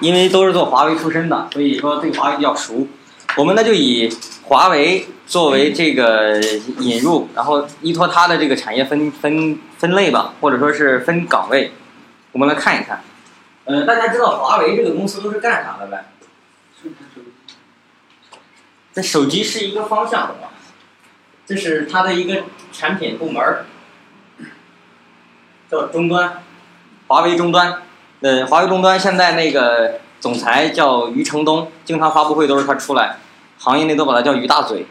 因为都是做华为出身的，所以说对华为比较熟。我们呢就以华为作为这个引入，然后依托它的这个产业分分分类吧，或者说是分岗位，我们来看一看。呃，大家知道华为这个公司都是干啥的呗？这手机是一个方向，这是它的一个产品部门儿，叫终端，华为终端。呃，华为终端现在那个总裁叫余承东，经常发布会都是他出来，行业内都把他叫余大嘴。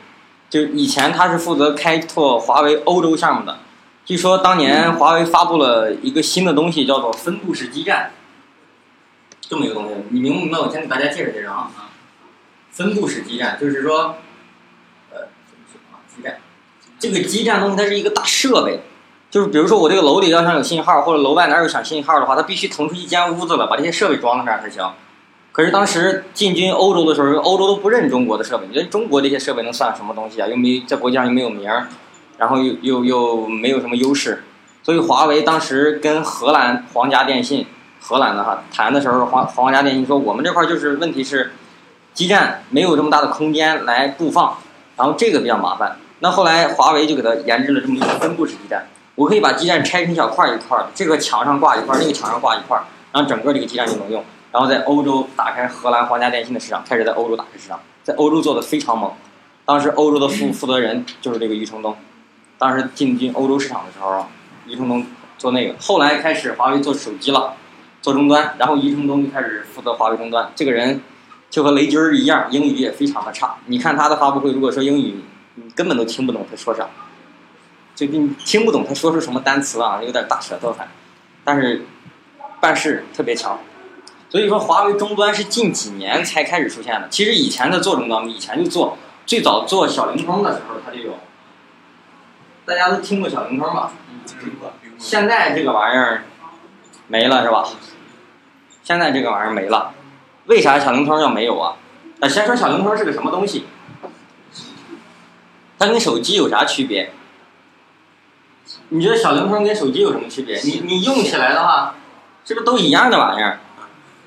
就以前他是负责开拓华为欧洲项目的，据说当年华为发布了一个新的东西，叫做分布式基站，这么一个东西，你明不明白？我先给大家介绍介绍啊。分布式基站就是说，呃，基站，这个基站东西它是一个大设备，就是比如说我这个楼里要想有信号，或者楼外哪有想信号的话，它必须腾出一间屋子了，把这些设备装在那儿才行。可是当时进军欧洲的时候，欧洲都不认中国的设备，觉得中国这些设备能算什么东西啊？又没在国际上又没有名儿，然后又又又没有什么优势，所以华为当时跟荷兰皇家电信，荷兰的哈谈的时候，皇皇家电信说我们这块就是问题是。基站没有这么大的空间来布放，然后这个比较麻烦。那后来华为就给它研制了这么一个分布式基站，我可以把基站拆成小块儿一块儿，这个墙上挂一块儿，那个墙上挂一块儿，然后整个这个基站就能用。然后在欧洲打开荷兰皇家电信的市场，开始在欧洲打开市场，在欧洲做的非常猛。当时欧洲的负负责人就是这个余承东，当时进军欧洲市场的时候，余承东做那个。后来开始华为做手机了，做终端，然后余承东就开始负责华为终端。这个人。就和雷军儿一样，英语也非常的差。你看他的发布会，如果说英语，你根本都听不懂他说啥，就你听不懂他说出什么单词啊，有点大舌头还。但是办事特别强，所以说华为终端是近几年才开始出现的。其实以前的做终端，以前就做，最早做小灵通的时候它就有。大家都听过小灵通吧？现在这个玩意儿没了是吧？现在这个玩意儿没了。为啥小灵通要没有啊？啊，先说小灵通是个什么东西？它跟手机有啥区别？你觉得小灵通跟手机有什么区别？你你用起来的话，是不是都一样的玩意儿？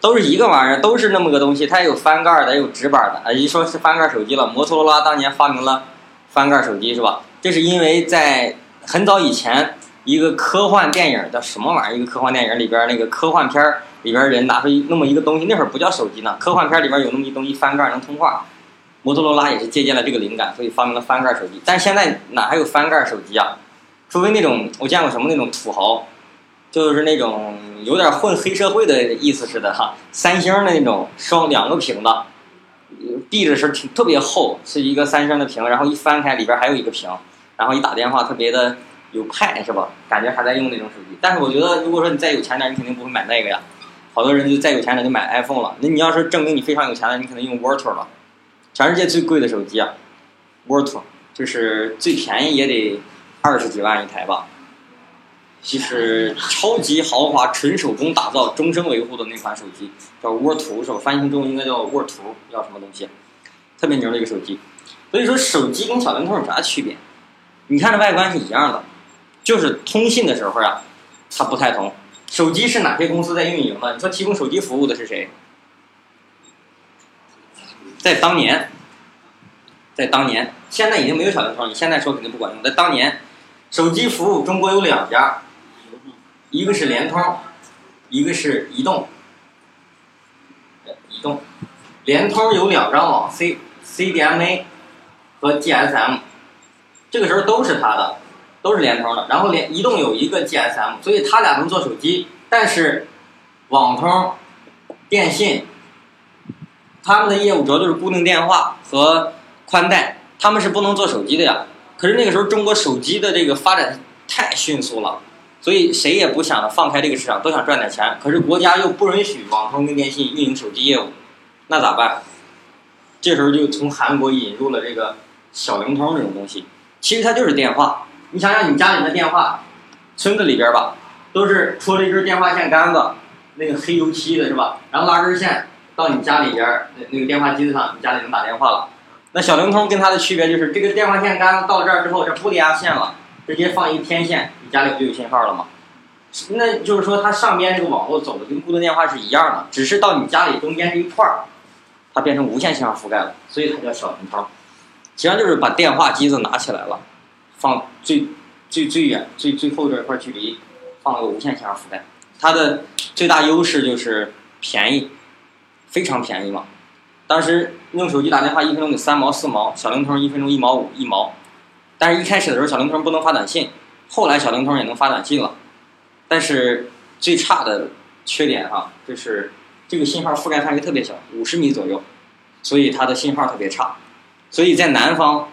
都是一个玩意儿，都是那么个东西。它有翻盖的，也有直板的。啊，一说是翻盖手机了，摩托罗拉当年发明了翻盖手机是吧？这是因为在很早以前，一个科幻电影叫什么玩意儿？一个科幻电影里边那个科幻片儿。里边人拿出那么一个东西，那会儿不叫手机呢。科幻片里边有那么一东西，翻盖能通话。摩托罗拉也是借鉴了这个灵感，所以发明了翻盖手机。但现在哪还有翻盖手机啊？除非那种我见过什么那种土豪，就是那种有点混黑社会的意思似的哈。三星的那种双两个屏的，闭着是挺特别厚，是一个三星的屏，然后一翻开里边还有一个屏，然后一打电话特别的有派是吧？感觉还在用那种手机。但是我觉得，如果说你再有钱点，你肯定不会买那个呀。好多人就再有钱点就买 iPhone 了，那你要是证明你非常有钱了，你可能用 w a t e r 了，全世界最贵的手机啊 w a t e r 就是最便宜也得二十几万一台吧，就是超级豪华纯手工打造、终身维护的那款手机，叫沃图是吧？翻译成中应该叫沃图叫什么东西？特别牛的一个手机。所以说手机跟小灵通有啥区别？你看这外观是一样的，就是通信的时候啊，它不太同。手机是哪些公司在运营的？你说提供手机服务的是谁？在当年，在当年，现在已经没有小灵通，你现在说肯定不管用。在当年，手机服务中国有两家，一个是联通，一个是移动。移动，联通有两张网，C CDMA 和 GSM，这个时候都是它的。都是联通的，然后联移动有一个 GSM，所以它俩能做手机，但是网通、电信，他们的业务主要就是固定电话和宽带，他们是不能做手机的呀。可是那个时候中国手机的这个发展太迅速了，所以谁也不想放开这个市场，都想赚点钱。可是国家又不允许网通跟电信运营手机业务，那咋办？这时候就从韩国引入了这个小灵通这种东西，其实它就是电话。你想想，你家里的电话，村子里边吧，都是戳了一根电话线杆子，那个黑油漆的是吧？然后拉根线到你家里边那那个电话机子上，你家里能打电话了。那小灵通跟它的区别就是，这个电话线杆子到这儿之后，这不连线了，直接放一天线，你家里不就有信号了吗？那就是说它上边这个网络走的跟固定电话是一样的，只是到你家里中间这一块儿，它变成无线信号覆盖了，所以它叫小灵通。实际上就是把电话机子拿起来了，放最最最远最最后这一块距离，放了个无线信号覆盖。它的最大优势就是便宜，非常便宜嘛。当时用手机打电话一分钟得三毛四毛，小灵通一分钟一毛五一毛。但是一开始的时候小灵通不能发短信，后来小灵通也能发短信了。但是最差的缺点哈，就是这个信号覆盖范围特别小，五十米左右，所以它的信号特别差。所以在南方，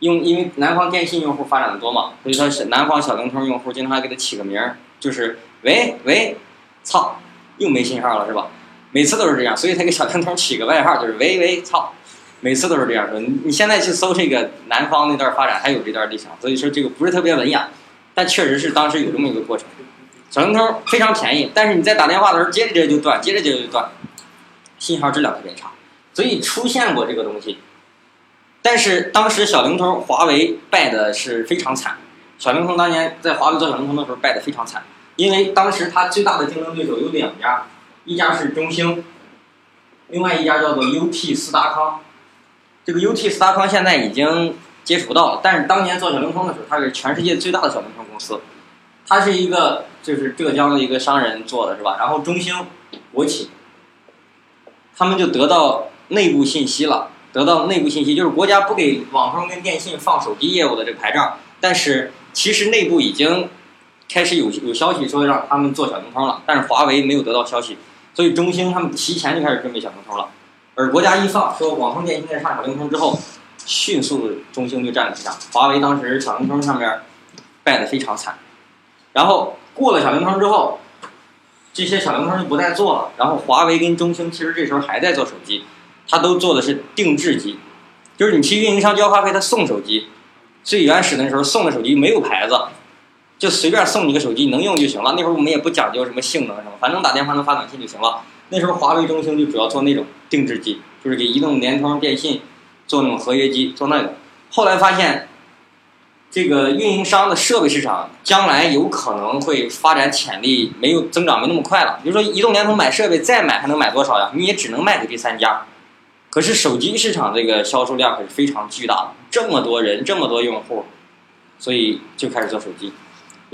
用因为南方电信用户发展的多嘛，所以说是南方小灵通用户经常还给它起个名儿，就是喂喂，操，又没信号了是吧？每次都是这样，所以他给小灵通起个外号就是喂喂操，每次都是这样说。你现在去搜这个南方那段发展，还有这段历史，所以说这个不是特别文雅，但确实是当时有这么一个过程。小灵通非常便宜，但是你在打电话的时候接着接着就断，接着接着就断，信号质量特别差，所以出现过这个东西。但是当时小灵通华为败的是非常惨，小灵通当年在华为做小灵通的时候败的非常惨，因为当时它最大的竞争对手有两家，一家是中兴，另外一家叫做 UT 斯达康。这个 UT 斯达康现在已经接触不到了，但是当年做小灵通的时候，它是全世界最大的小灵通公司，它是一个就是浙江的一个商人做的是吧？然后中兴国企，他们就得到内部信息了。得到内部信息，就是国家不给网通跟电信放手机业务的这个牌照，但是其实内部已经开始有有消息说让他们做小灵通了，但是华为没有得到消息，所以中兴他们提前就开始准备小灵通了，而国家一放说网通电信在上小灵通之后，迅速中兴就占了市场，华为当时小灵通上面败得非常惨，然后过了小灵通之后，这些小灵通就不再做了，然后华为跟中兴其实这时候还在做手机。他都做的是定制机，就是你去运营商交话费，他送手机。最原始的时候送的手机没有牌子，就随便送你个手机，能用就行了。那会儿我们也不讲究什么性能什么，反正打电话能发短信就行了。那时候华为、中兴就主要做那种定制机，就是给移动、联通、电信做那种合约机，做那个。后来发现，这个运营商的设备市场将来有可能会发展潜力没有增长没那么快了。比如说移动、联通买设备再买还能买多少呀？你也只能卖给第三家。可是手机市场这个销售量可是非常巨大的，这么多人，这么多用户，所以就开始做手机。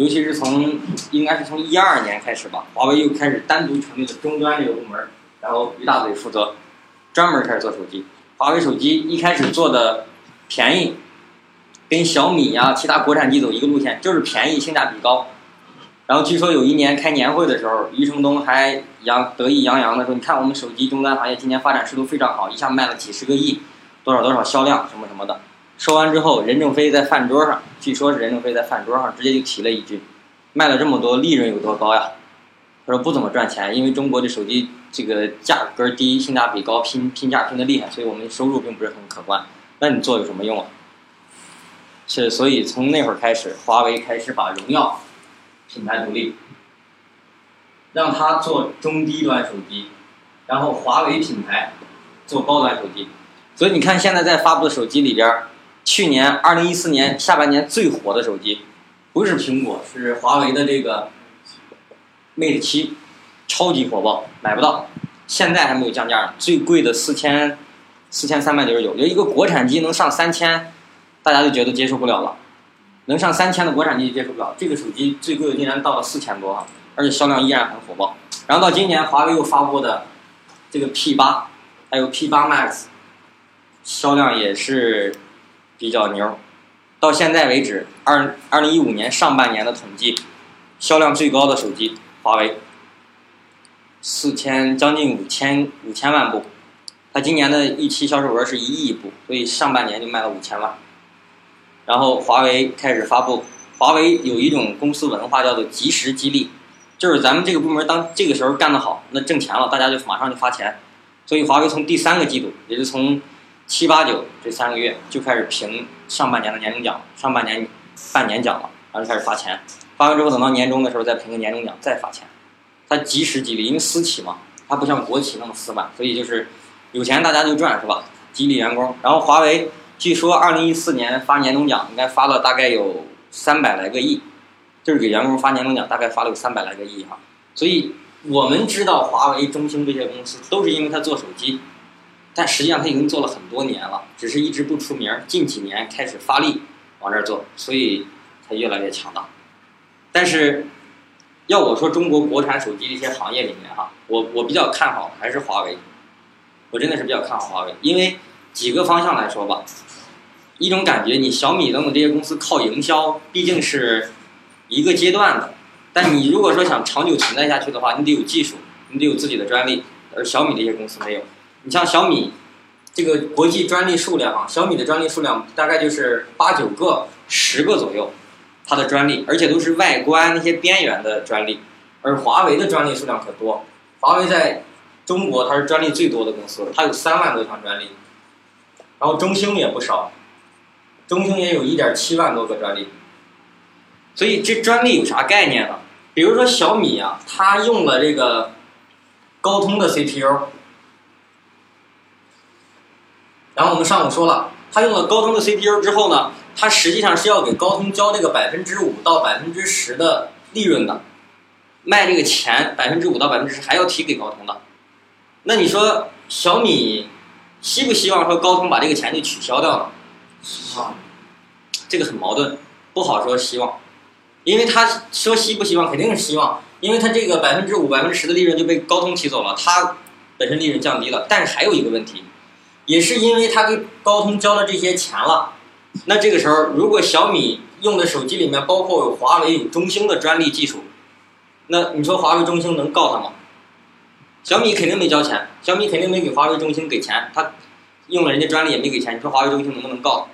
尤其是从应该是从一二年开始吧，华为又开始单独成立了终端这个部门，然后于大嘴负责，专门开始做手机。华为手机一开始做的便宜，跟小米呀其他国产机走一个路线，就是便宜，性价比高。然后据说有一年开年会的时候，余承东还洋得意洋洋的说：“你看我们手机终端行业今年发展势头非常好，一下卖了几十个亿，多少多少销量什么什么的。”说完之后，任正非在饭桌上，据说是任正非在饭桌上直接就提了一句：“卖了这么多，利润有多高呀？”他说：“不怎么赚钱，因为中国的手机这个价格低，性价比高，拼拼价拼的厉害，所以我们收入并不是很可观。那你做有什么用啊？”是，所以从那会儿开始，华为开始把荣耀。品牌独立，让他做中低端手机，然后华为品牌做高端手机。所以你看，现在在发布的手机里边儿，去年二零一四年下半年最火的手机，不是苹果，是华为的这个 Mate 七，超级火爆，买不到，现在还没有降价呢。最贵的四千四千三百九十九，就一个国产机能上三千，大家就觉得接受不了了。能上三千的国产机接受不了，这个手机最贵的竟然到了四千多啊，而且销量依然很火爆。然后到今年，华为又发布的这个 P 八，还有 P 八 Max，销量也是比较牛。到现在为止，二二零一五年上半年的统计，销量最高的手机华为，四千将近五千五千万部，它今年的预期销售额是一亿部，所以上半年就卖了五千万。然后华为开始发布，华为有一种公司文化叫做及时激励，就是咱们这个部门当这个时候干得好，那挣钱了，大家就马上就发钱。所以华为从第三个季度，也是从七八九这三个月就开始评上半年的年终奖，上半年半年奖了，然后就开始发钱。发完之后，等到年终的时候再评个年终奖，再发钱。它及时激励，因为私企嘛，它不像国企那么死板，所以就是有钱大家就赚，是吧？激励员工。然后华为。据说二零一四年发年终奖应该发了大概有三百来个亿，就是给员工发年终奖，大概发了有三百来个亿哈。所以我们知道华为、中兴这些公司都是因为它做手机，但实际上它已经做了很多年了，只是一直不出名，近几年开始发力往这儿做，所以才越来越强大。但是要我说，中国国产手机这些行业里面哈，我我比较看好还是华为，我真的是比较看好华为，因为几个方向来说吧。一种感觉，你小米等等这些公司靠营销，毕竟是一个阶段的。但你如果说想长久存在下去的话，你得有技术，你得有自己的专利。而小米这些公司没有。你像小米，这个国际专利数量啊，小米的专利数量大概就是八九个、十个左右，它的专利，而且都是外观那些边缘的专利。而华为的专利数量可多，华为在中国它是专利最多的公司，它有三万多项专利。然后中兴也不少。中兴也有一点七万多个专利，所以这专利有啥概念呢？比如说小米啊，它用了这个高通的 CPU，然后我们上午说了，它用了高通的 CPU 之后呢，它实际上是要给高通交这个百分之五到百分之十的利润的，卖这个钱百分之五到百分之十还要提给高通的，那你说小米希不希望说高通把这个钱就取消掉呢？啊，这个很矛盾，不好说希望，因为他说希不希望肯定是希望，因为他这个百分之五、百分之十的利润就被高通提走了，他本身利润降低了。但是还有一个问题，也是因为他给高通交了这些钱了，那这个时候如果小米用的手机里面包括有华为、有中兴的专利技术，那你说华为、中兴能告他吗？小米肯定没交钱，小米肯定没给华为、中兴给钱，他。用了人家专利也没给钱，你说华为、中兴能不能告？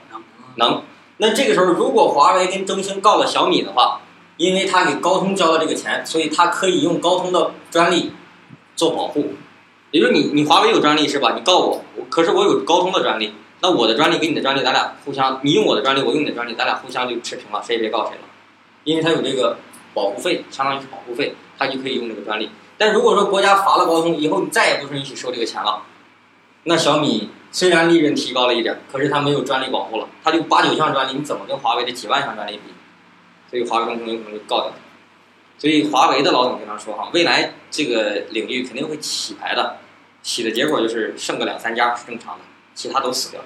能。那这个时候，如果华为跟中兴告了小米的话，因为他给高通交了这个钱，所以他可以用高通的专利做保护。也就是你，你华为有专利是吧？你告我，可是我有高通的专利，那我的专利跟你的专利，咱俩互相，你用我的专利，我用你的专利，咱俩互相就持平了，谁也别告谁了。因为他有这个保护费，相当于是保护费，他就可以用这个专利。但如果说国家罚了高通以后，你再也不允许收这个钱了，那小米。虽然利润提高了一点，可是它没有专利保护了，它就八九项专利，你怎么跟华为的几万项专利比？所以华为中兴有可能就告掉。所以华为的老总经常说哈，未来这个领域肯定会起牌的，起的结果就是剩个两三家是正常的，其他都死掉。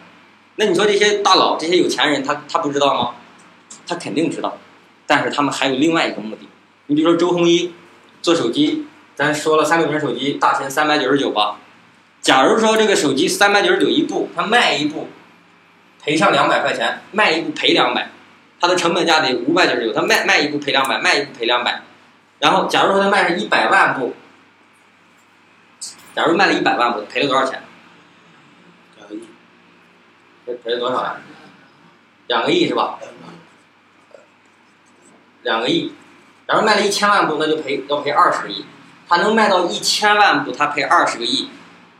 那你说这些大佬、这些有钱人，他他不知道吗？他肯定知道，但是他们还有另外一个目的。你比如说周鸿祎做手机，咱说了三六零手机大钱三百九十九吧。假如说这个手机三百九十九一部，他卖一部赔上两百块钱，卖一部赔两百，它的成本价得五百九十九，他卖卖一部赔两百，卖一部赔两百。然后假如说他卖上一百万部，假如卖了一百万部，赔了多少钱？两个亿。赔赔了多少呀？两个亿是吧？两个亿。假如卖了一千万部，那就赔要赔二十个亿。他能卖到一千万部，他赔二十个亿。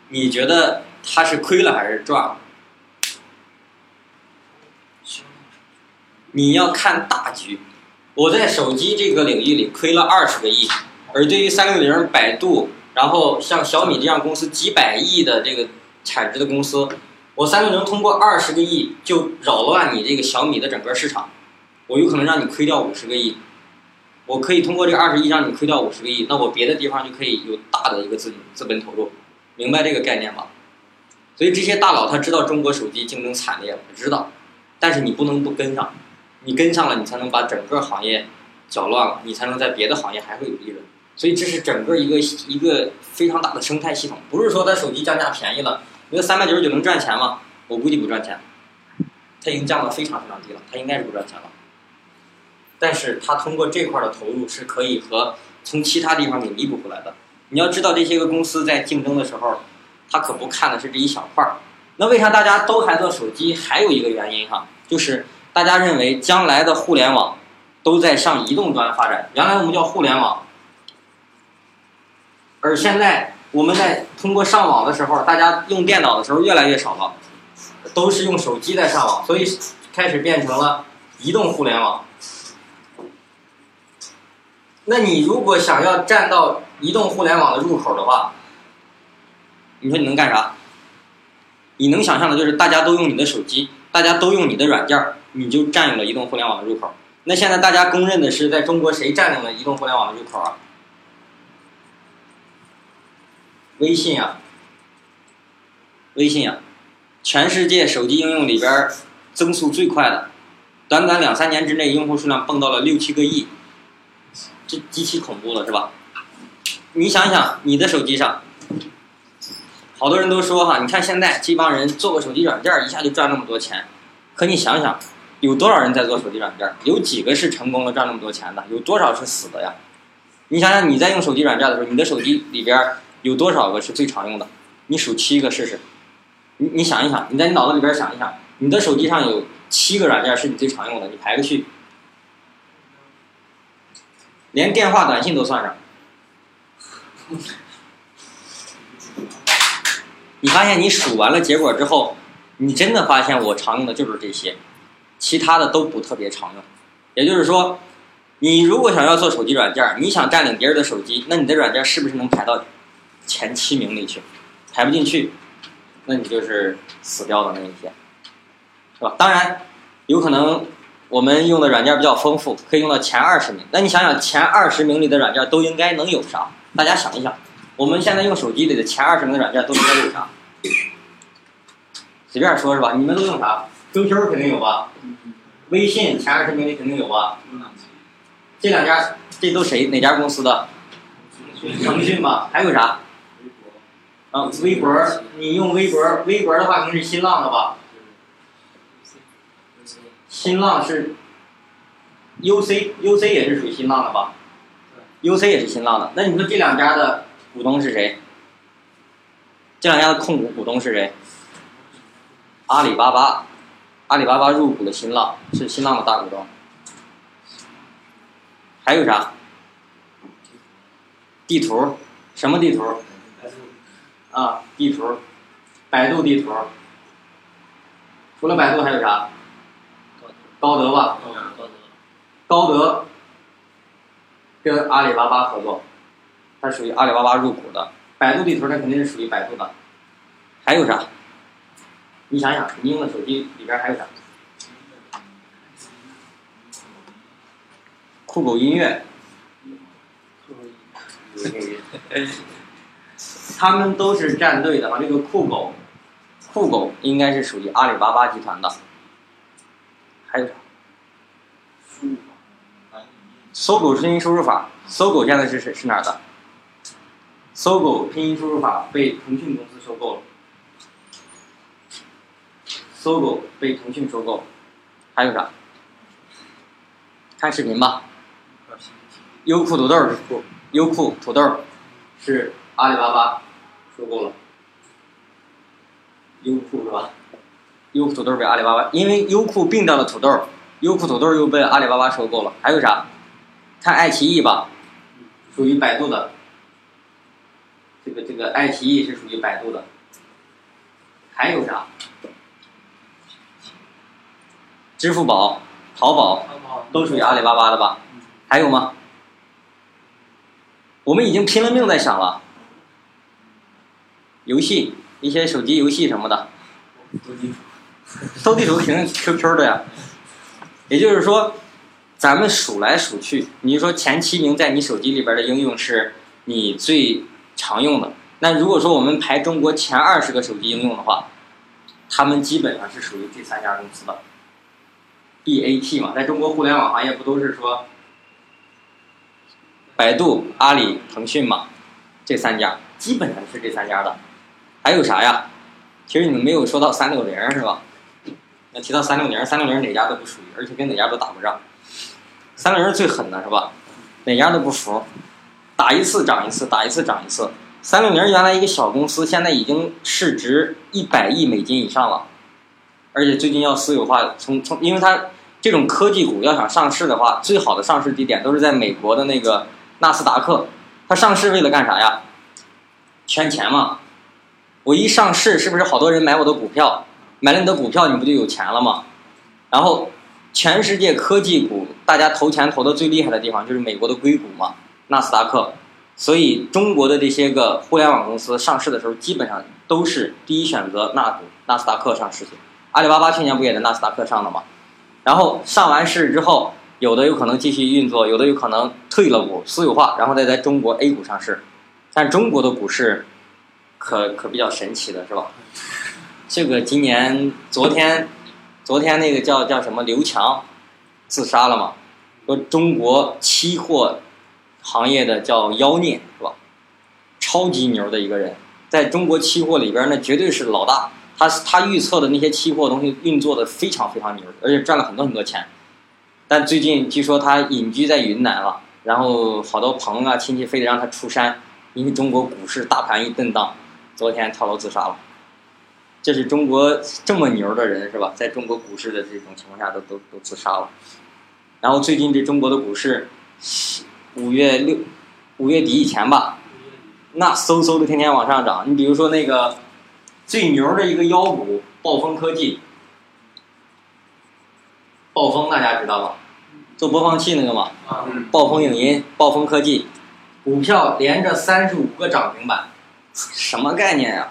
你觉得他是亏了还是赚了？你要看大局。我在手机这个领域里亏了二十个亿，而对于三六零、百度，然后像小米这样公司几百亿的这个产值的公司，我三六零通过二十个亿就扰乱你这个小米的整个市场，我有可能让你亏掉五十个亿。我可以通过这二十亿让你亏掉五十个亿，那我别的地方就可以有大的一个资资本投入。明白这个概念吗？所以这些大佬他知道中国手机竞争惨烈，知道，但是你不能不跟上，你跟上了，你才能把整个行业搅乱了，你才能在别的行业还会有利润。所以这是整个一个一个非常大的生态系统，不是说他手机降价便宜了，你说三百九十九能赚钱吗？我估计不赚钱，它已经降到非常非常低了，它应该是不赚钱了。但是它通过这块的投入是可以和从其他地方给弥补回来的。你要知道，这些个公司在竞争的时候，他可不看的是这一小块儿。那为啥大家都还做手机？还有一个原因哈，就是大家认为将来的互联网都在向移动端发展。原来我们叫互联网，而现在我们在通过上网的时候，大家用电脑的时候越来越少了，都是用手机在上网，所以开始变成了移动互联网。那你如果想要站到移动互联网的入口的话，你说你能干啥？你能想象的就是大家都用你的手机，大家都用你的软件，你就占有了移动互联网的入口。那现在大家公认的是，在中国谁占领了移动互联网的入口啊？微信呀，微信呀，全世界手机应用里边增速最快的，短短两三年之内，用户数量蹦到了六七个亿，这极其恐怖了，是吧？你想想，你的手机上，好多人都说哈，你看现在这帮人做个手机软件，一下就赚那么多钱，可你想想。有多少人在做手机软件？有几个是成功了赚那么多钱的？有多少是死的呀？你想想，你在用手机软件的时候，你的手机里边有多少个是最常用的？你数七个试试。你你想一想，你在你脑子里边想一想，你的手机上有七个软件是你最常用的，你排个序。连电话、短信都算上。你发现你数完了结果之后，你真的发现我常用的就是这些。其他的都不特别常用，也就是说，你如果想要做手机软件，你想占领别人的手机，那你的软件是不是能排到前七名里去？排不进去，那你就是死掉的那一天，是吧？当然，有可能我们用的软件比较丰富，可以用到前二十名。那你想想，前二十名里的软件都应该能有啥？大家想一想，我们现在用手机里的前二十名的软件都应该有啥？随便说是吧？你们都用啥？QQ 肯定有吧，微信前二十名里肯定有吧，这两家这都谁哪家公司的？腾讯吧，还有啥？啊，微博，你用微博，微博的话肯定是新浪的吧？新浪是，UC，UC 也是属于新浪的吧？UC 也是新浪的，那你说这两家的股东是谁？这两家的控股股东是谁？阿里巴巴。阿里巴巴入股了新浪，是新浪的大股东。还有啥？地图，什么地图？啊，地图，百度地图。除了百度还有啥？高德吧。高德跟阿里巴巴合作，它属于阿里巴巴入股的。百度地图它肯定是属于百度的。还有啥？你想想，你用的手机里边还有啥？酷狗音乐，他们都是站队的啊。这个酷狗，酷狗应该是属于阿里巴巴集团的。还有啥？搜狗拼音输入法，搜狗现在是是是哪儿的？搜狗拼音输入法被腾讯公司收购了。搜狗被腾讯收购，还有啥？看视频吧。优酷土豆优酷土豆是阿里巴巴收购了。优酷是吧？优酷土豆被阿里巴巴，因为优酷并掉了土豆，优酷土豆又被阿里巴巴收购了。还有啥？看爱奇艺吧，属于百度的。这个这个爱奇艺是属于百度的。还有啥？支付宝、淘宝都属于阿里巴巴的吧？还有吗？我们已经拼了命在想了。游戏，一些手机游戏什么的。斗地主，斗地主肯定 QQ 的呀。也就是说，咱们数来数去，你说前七名在你手机里边的应用是你最常用的。那如果说我们排中国前二十个手机应用的话，他们基本上是属于这三家公司的。BAT 嘛，在中国互联网行业不都是说，百度、阿里、腾讯嘛，这三家基本上是这三家的，还有啥呀？其实你们没有说到三六零是吧？那提到三六零，三六零哪家都不属于，而且跟哪家都打不仗。三六零最狠的是吧？哪家都不服，打一次涨一次，打一次涨一次。三六零原来一个小公司，现在已经市值一百亿美金以上了。而且最近要私有化，从从，因为它这种科技股要想上市的话，最好的上市地点都是在美国的那个纳斯达克。它上市为了干啥呀？圈钱嘛。我一上市，是不是好多人买我的股票？买了你的股票，你不就有钱了吗？然后，全世界科技股大家投钱投的最厉害的地方就是美国的硅谷嘛，纳斯达克。所以中国的这些个互联网公司上市的时候，基本上都是第一选择纳股纳斯达克上市。阿里巴巴去年不也在纳斯达克上的吗？然后上完市之后，有的有可能继续运作，有的有可能退了股私有化，然后再在中国 A 股上市。但中国的股市可可比较神奇的是吧？这个今年昨天昨天那个叫叫什么刘强自杀了嘛？说中国期货行业的叫妖孽是吧？超级牛的一个人，在中国期货里边那绝对是老大。他他预测的那些期货东西运作的非常非常牛，而且赚了很多很多钱。但最近据说他隐居在云南了，然后好多朋友啊亲戚非得让他出山，因为中国股市大盘一震荡，昨天跳楼自杀了。这是中国这么牛的人是吧？在中国股市的这种情况下都都都自杀了。然后最近这中国的股市，五月六五月底以前吧，那嗖嗖的天天往上涨。你比如说那个最牛的一个妖股暴风科技，暴风大家知道吧？做播放器那个嘛，暴风影音、暴风科技，股票连着三十五个涨停板，什么概念呀？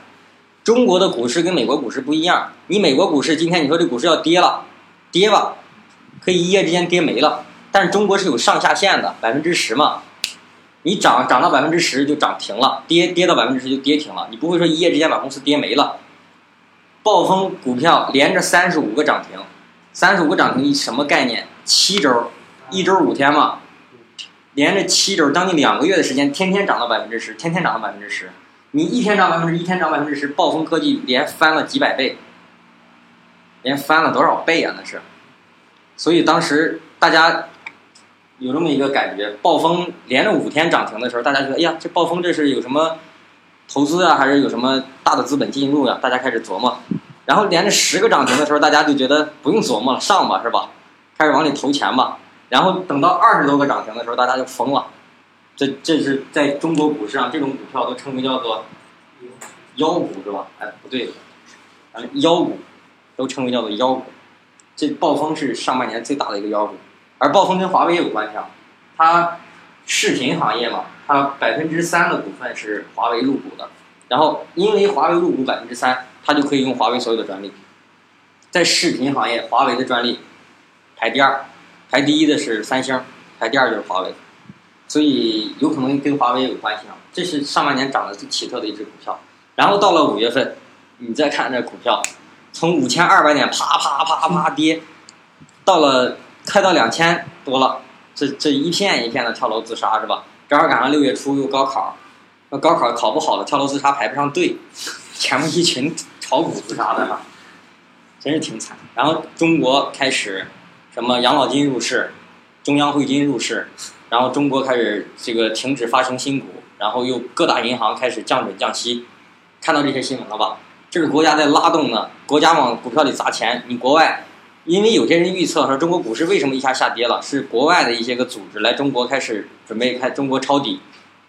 中国的股市跟美国股市不一样，你美国股市今天你说这股市要跌了，跌吧，可以一夜之间跌没了。但是中国是有上下限的，百分之十嘛，你涨涨到百分之十就涨停了，跌跌到百分之十就跌停了，你不会说一夜之间把公司跌没了。暴风股票连着三十五个涨停，三十五个涨停什么概念？七周，一周五天嘛，连着七周，将近两个月的时间，天天涨到百分之十，天天涨到百分之十。你一天涨百分之一天涨百分之十，暴风科技连翻了几百倍，连翻了多少倍啊？那是，所以当时大家有这么一个感觉：暴风连着五天涨停的时候，大家觉得，哎呀，这暴风这是有什么投资啊，还是有什么大的资本进入呀？大家开始琢磨。然后连着十个涨停的时候，大家就觉得不用琢磨了，上吧，是吧？开始往里投钱吧。然后等到二十多个涨停的时候，大家就疯了。这这是在中国股市上，这种股票都称为叫做妖股是吧？哎，不对，啊，妖股都称为叫做妖股。这暴风是上半年最大的一个妖股，而暴风跟华为也有关系啊。它视频行业嘛，它百分之三的股份是华为入股的，然后因为华为入股百分之三，它就可以用华为所有的专利。在视频行业，华为的专利排第二，排第一的是三星，排第二就是华为。所以有可能跟华为有关系啊，这是上半年涨得最奇特的一只股票。然后到了五月份，你再看这股票，从五千二百点啪啪啪啪跌，到了快到两千多了，这这一片一片的跳楼自杀是吧？正好赶上六月初又高考，那高考考不好的跳楼自杀排不上队，前面一群炒股自杀的哈，真是挺惨。然后中国开始什么养老金入市，中央汇金入市。然后中国开始这个停止发行新股，然后又各大银行开始降准降息，看到这些新闻了吧？这是国家在拉动呢，国家往股票里砸钱。你国外，因为有些人预测说中国股市为什么一下下跌了，是国外的一些个组织来中国开始准备开中国抄底，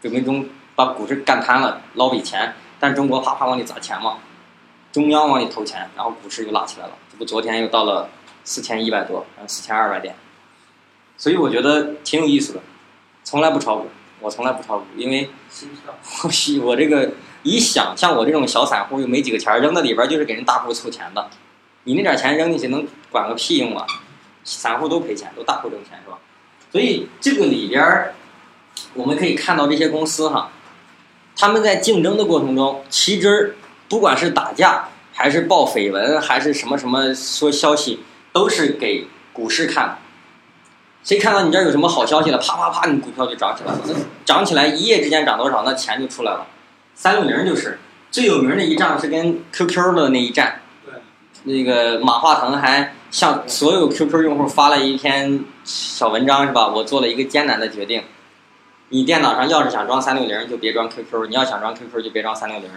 准备中把股市干瘫了捞笔钱，但中国啪啪往里砸钱嘛，中央往里投钱，然后股市又拉起来了。这不昨天又到了四千一百多，然后四千二百点，所以我觉得挺有意思的。从来不炒股，我从来不炒股，因为我 我这个一想，像我这种小散户又没几个钱，扔在里边就是给人大户凑钱的。你那点钱扔进去能管个屁用啊？散户都赔钱，都大户挣钱是吧？所以这个里边儿我们可以看到这些公司哈，他们在竞争的过程中，其实不管是打架，还是报绯闻，还是什么什么说消息，都是给股市看。谁看到你这儿有什么好消息了，啪啪啪，你股票就涨起来了。那涨起来一夜之间涨多少，那钱就出来了。三六零就是最有名的一仗，是跟 QQ 的那一战。那个马化腾还向所有 QQ 用户发了一篇小文章，是吧？我做了一个艰难的决定。你电脑上要是想装三六零，就别装 QQ；你要想装 QQ，就别装三六零。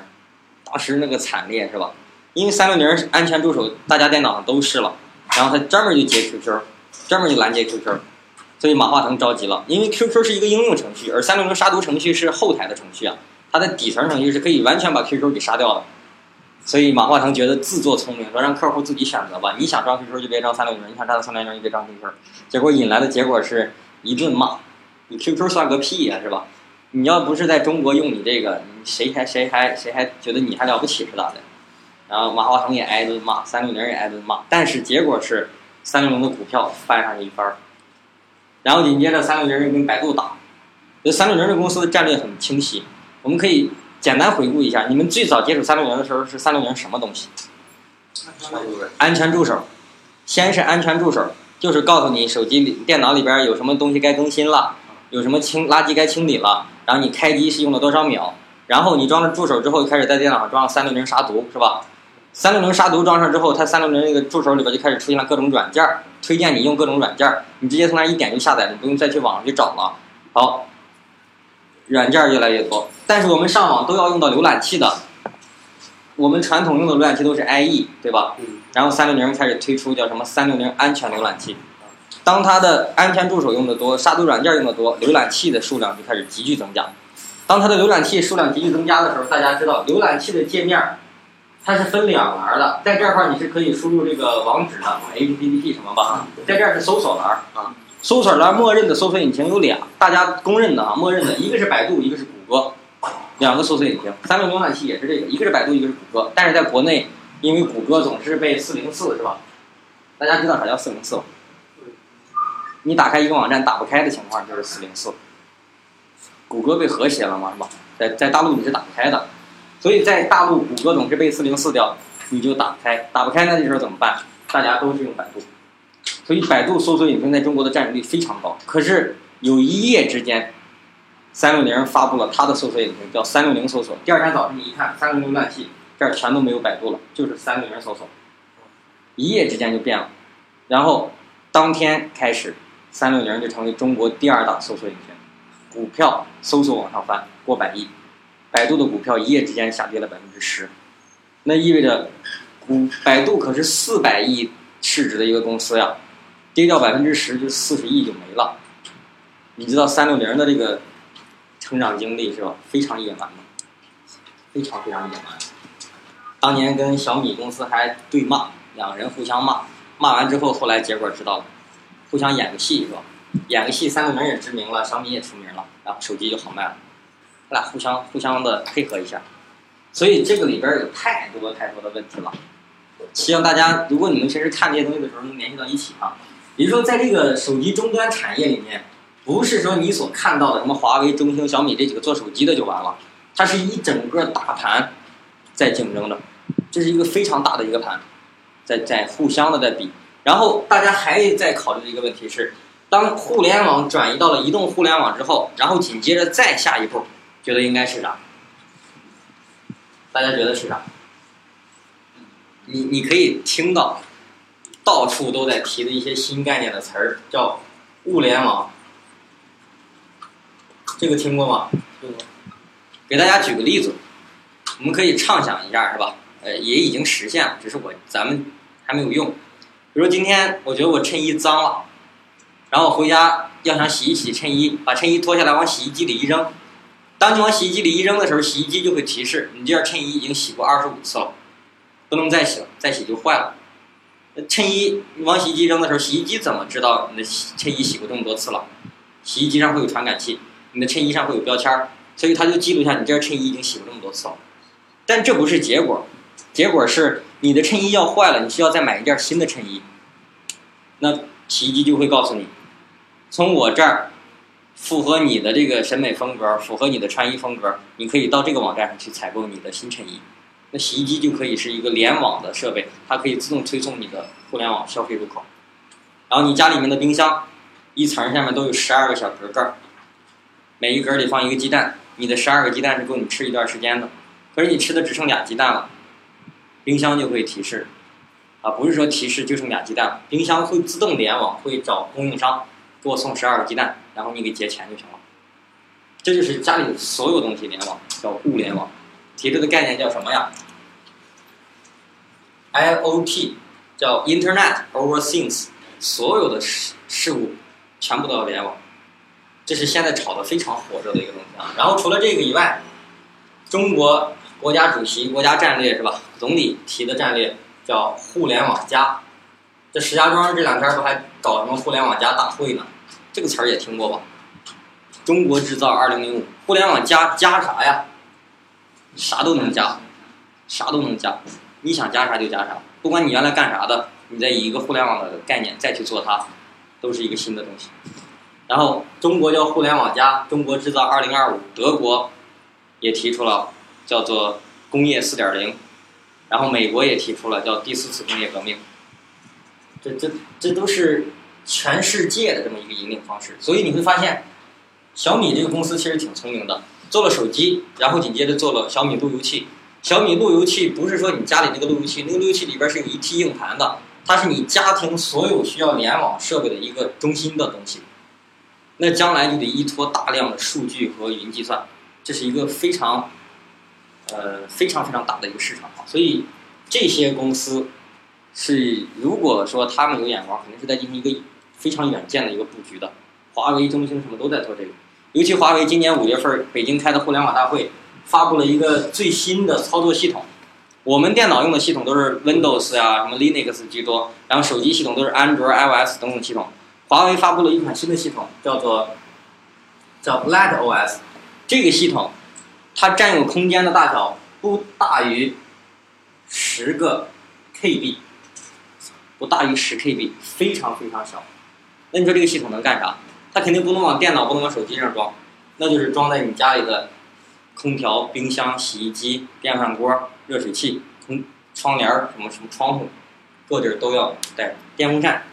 当时那个惨烈，是吧？因为三六零安全助手，大家电脑上都试了。然后他专门就截 QQ，专门就拦截 QQ。所以马化腾着急了，因为 QQ 是一个应用程序，而三六零杀毒程序是后台的程序啊，它的底层程序是可以完全把 QQ 给杀掉的。所以马化腾觉得自作聪明，说让客户自己选择吧，你想装 QQ 就别装三六零，你想装三六零就别装 QQ。结果引来的结果是一顿骂，你 QQ 算个屁呀，是吧？你要不是在中国用你这个，你谁还谁还谁还觉得你还了不起是咋的？然后马化腾也挨顿骂，三六零也挨顿骂，但是结果是三六零的股票翻上了一番儿。然后紧接着三六零跟百度打。这三六零这公司的战略很清晰，我们可以简单回顾一下，你们最早接触三六零的时候是三六零什么东西？安全助手，先是安全助手，就是告诉你手机里、电脑里边有什么东西该更新了，有什么清垃圾该清理了，然后你开机是用了多少秒，然后你装了助手之后，开始在电脑上装了三六零杀毒，是吧？三六零杀毒装上之后，它三六零那个助手里边就开始出现了各种软件，推荐你用各种软件，你直接从那一点就下载，你不用再去网上去找了。好。软件越来越多，但是我们上网都要用到浏览器的。我们传统用的浏览器都是 IE，对吧？嗯。然后三六零开始推出叫什么三六零安全浏览器。当它的安全助手用的多，杀毒软件用的多，浏览器的数量就开始急剧增加。当它的浏览器数量急剧增加的时候，大家知道浏览器的界面它是分两栏的，在这块你是可以输入这个网址的，http 什么吧，在这儿是搜索栏啊。搜索栏默认的搜索引擎有俩，大家公认的啊，默认的一个是百度，一个是两个搜索引擎。三六零浏览器也是这个，一个是百度，一个是谷歌。但是在国内，因为谷歌总是被四零四是吧？大家知道啥叫四零四吗？你打开一个网站打不开的情况就是四零四。谷歌被和谐了嘛是吧？在在大陆你是打不开的，所以在大陆谷歌总是被四零四掉，你就打不开，打不开那这时候怎么办？大家都是用百度。所以，百度搜索引擎在中国的占有率非常高。可是，有一夜之间，三六零发布了它的搜索引擎，叫三六零搜索。第二天早上你一看，三六零浏览器这儿全都没有百度了，就是三六零搜索。一夜之间就变了。然后，当天开始，三六零就成为中国第二大搜索引擎，股票搜索往上翻，过百亿。百度的股票一夜之间下跌了百分之十，那意味着，股百度可是四百亿市值的一个公司呀。跌掉百分之十，就四十亿就没了。你知道三六零的这个成长经历是吧？非常野蛮的？非常非常野蛮。当年跟小米公司还对骂，两人互相骂，骂完之后，后来结果知道了，互相演个戏是吧？演个戏，三六零也知名了，小米也出名了，然后手机就好卖了。他俩互相互相的配合一下，所以这个里边有太多太多的问题了。希望大家，如果你们平时看这些东西的时候，能联系到一起啊。比如说，在这个手机终端产业里面，不是说你所看到的什么华为、中兴、小米这几个做手机的就完了，它是一整个大盘在竞争的，这是一个非常大的一个盘，在在互相的在比。然后大家还在考虑的一个问题是，当互联网转移到了移动互联网之后，然后紧接着再下一步，觉得应该是啥？大家觉得是啥？你你可以听到。到处都在提的一些新概念的词儿，叫物联网。这个听过吗？听过给大家举个例子，我们可以畅想一下，是吧？呃，也已经实现了，只是我咱们还没有用。比如今天我觉得我衬衣脏了，然后我回家要想洗一洗衬衣，把衬衣脱下来往洗衣机里一扔。当你往洗衣机里一扔的时候，洗衣机就会提示你这件衬衣已经洗过二十五次了，不能再洗了，再洗就坏了。衬衣往洗衣机扔的时候，洗衣机怎么知道你的衬衣洗过这么多次了？洗衣机上会有传感器，你的衬衣上会有标签儿，所以它就记录下你这件衬衣已经洗过这么多次了。但这不是结果，结果是你的衬衣要坏了，你需要再买一件新的衬衣。那洗衣机就会告诉你，从我这儿符合你的这个审美风格，符合你的穿衣风格，你可以到这个网站上去采购你的新衬衣。那洗衣机就可以是一个联网的设备，它可以自动推送你的互联网消费入口。然后你家里面的冰箱，一层下面都有十二个小格格，每一格里放一个鸡蛋，你的十二个鸡蛋是够你吃一段时间的。可是你吃的只剩俩鸡蛋了，冰箱就会提示，啊，不是说提示就剩俩鸡蛋了，冰箱会自动联网，会找供应商给我送十二个鸡蛋，然后你给结钱就行了。这就是家里所有东西联网，叫物联网。提出的概念叫什么呀？IOT 叫 Internet over Things，所有的事事物全部都要联网，这是现在炒的非常火热的一个东西啊。然后除了这个以外，中国国家主席、国家战略是吧？总理提的战略叫互联网加。这石家庄这两天不还搞什么互联网加大会呢？这个词儿也听过吧？中国制造二零零五，互联网加加啥呀？啥都能加，啥都能加，你想加啥就加啥，不管你原来干啥的，你再以一个互联网的概念再去做它，都是一个新的东西。然后中国叫互联网加，中国制造二零二五，德国也提出了叫做工业四点零，然后美国也提出了叫第四次工业革命。这这这都是全世界的这么一个引领方式，所以你会发现，小米这个公司其实挺聪明的，做了手机，然后紧接着做了小米路由器。小米路由器不是说你家里那个路由器，那个路由器里边是有一 T 硬盘的，它是你家庭所有需要联网设备的一个中心的东西。那将来就得依托大量的数据和云计算，这是一个非常，呃非常非常大的一个市场所以这些公司是如果说他们有眼光，肯定是在进行一个非常远见的一个布局的。华为、中兴什么都在做这个，尤其华为今年五月份北京开的互联网大会。发布了一个最新的操作系统，我们电脑用的系统都是 Windows 呀，什么 Linux 居多，然后手机系统都是安卓、iOS 等等系统。华为发布了一款新的系统，叫做叫 Light OS。这个系统它占用空间的大小不大于十个 KB，不大于十 KB，非常非常小。那你说这个系统能干啥？它肯定不能往电脑、不能往手机上装，那就是装在你家里的。空调、冰箱、洗衣机、电饭锅、热水器、空窗帘什么什么窗户，各地都要带电风扇。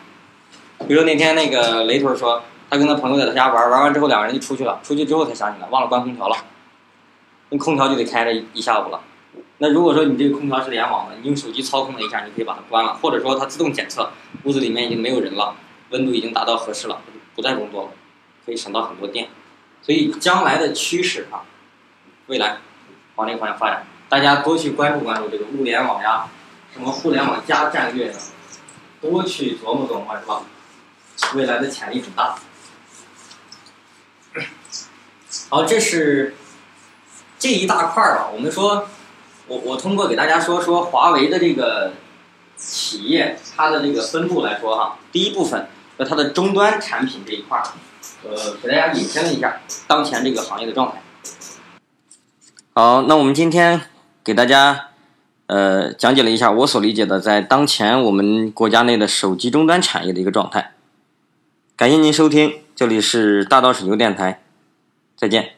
比如那天那个雷屯说，他跟他朋友在他家玩，玩完之后两个人就出去了，出去之后才想起来忘了关空调了，那空调就得开着一下午了。那如果说你这个空调是联网的，你用手机操控了一下，你可以把它关了，或者说它自动检测屋子里面已经没有人了，温度已经达到合适了，不再工作了，可以省到很多电。所以将来的趋势啊。未来往这个方向发展，大家多去关注关注这个物联网呀，什么互联网加战略的，多去琢磨琢磨是吧？未来的潜力很大。好，这是这一大块儿吧。我们说，我我通过给大家说说华为的这个企业它的这个分布来说哈，第一部分和它的终端产品这一块儿，呃，给大家引申了一下当前这个行业的状态。好，那我们今天给大家呃讲解了一下我所理解的在当前我们国家内的手机终端产业的一个状态。感谢您收听，这里是大道水牛电台，再见。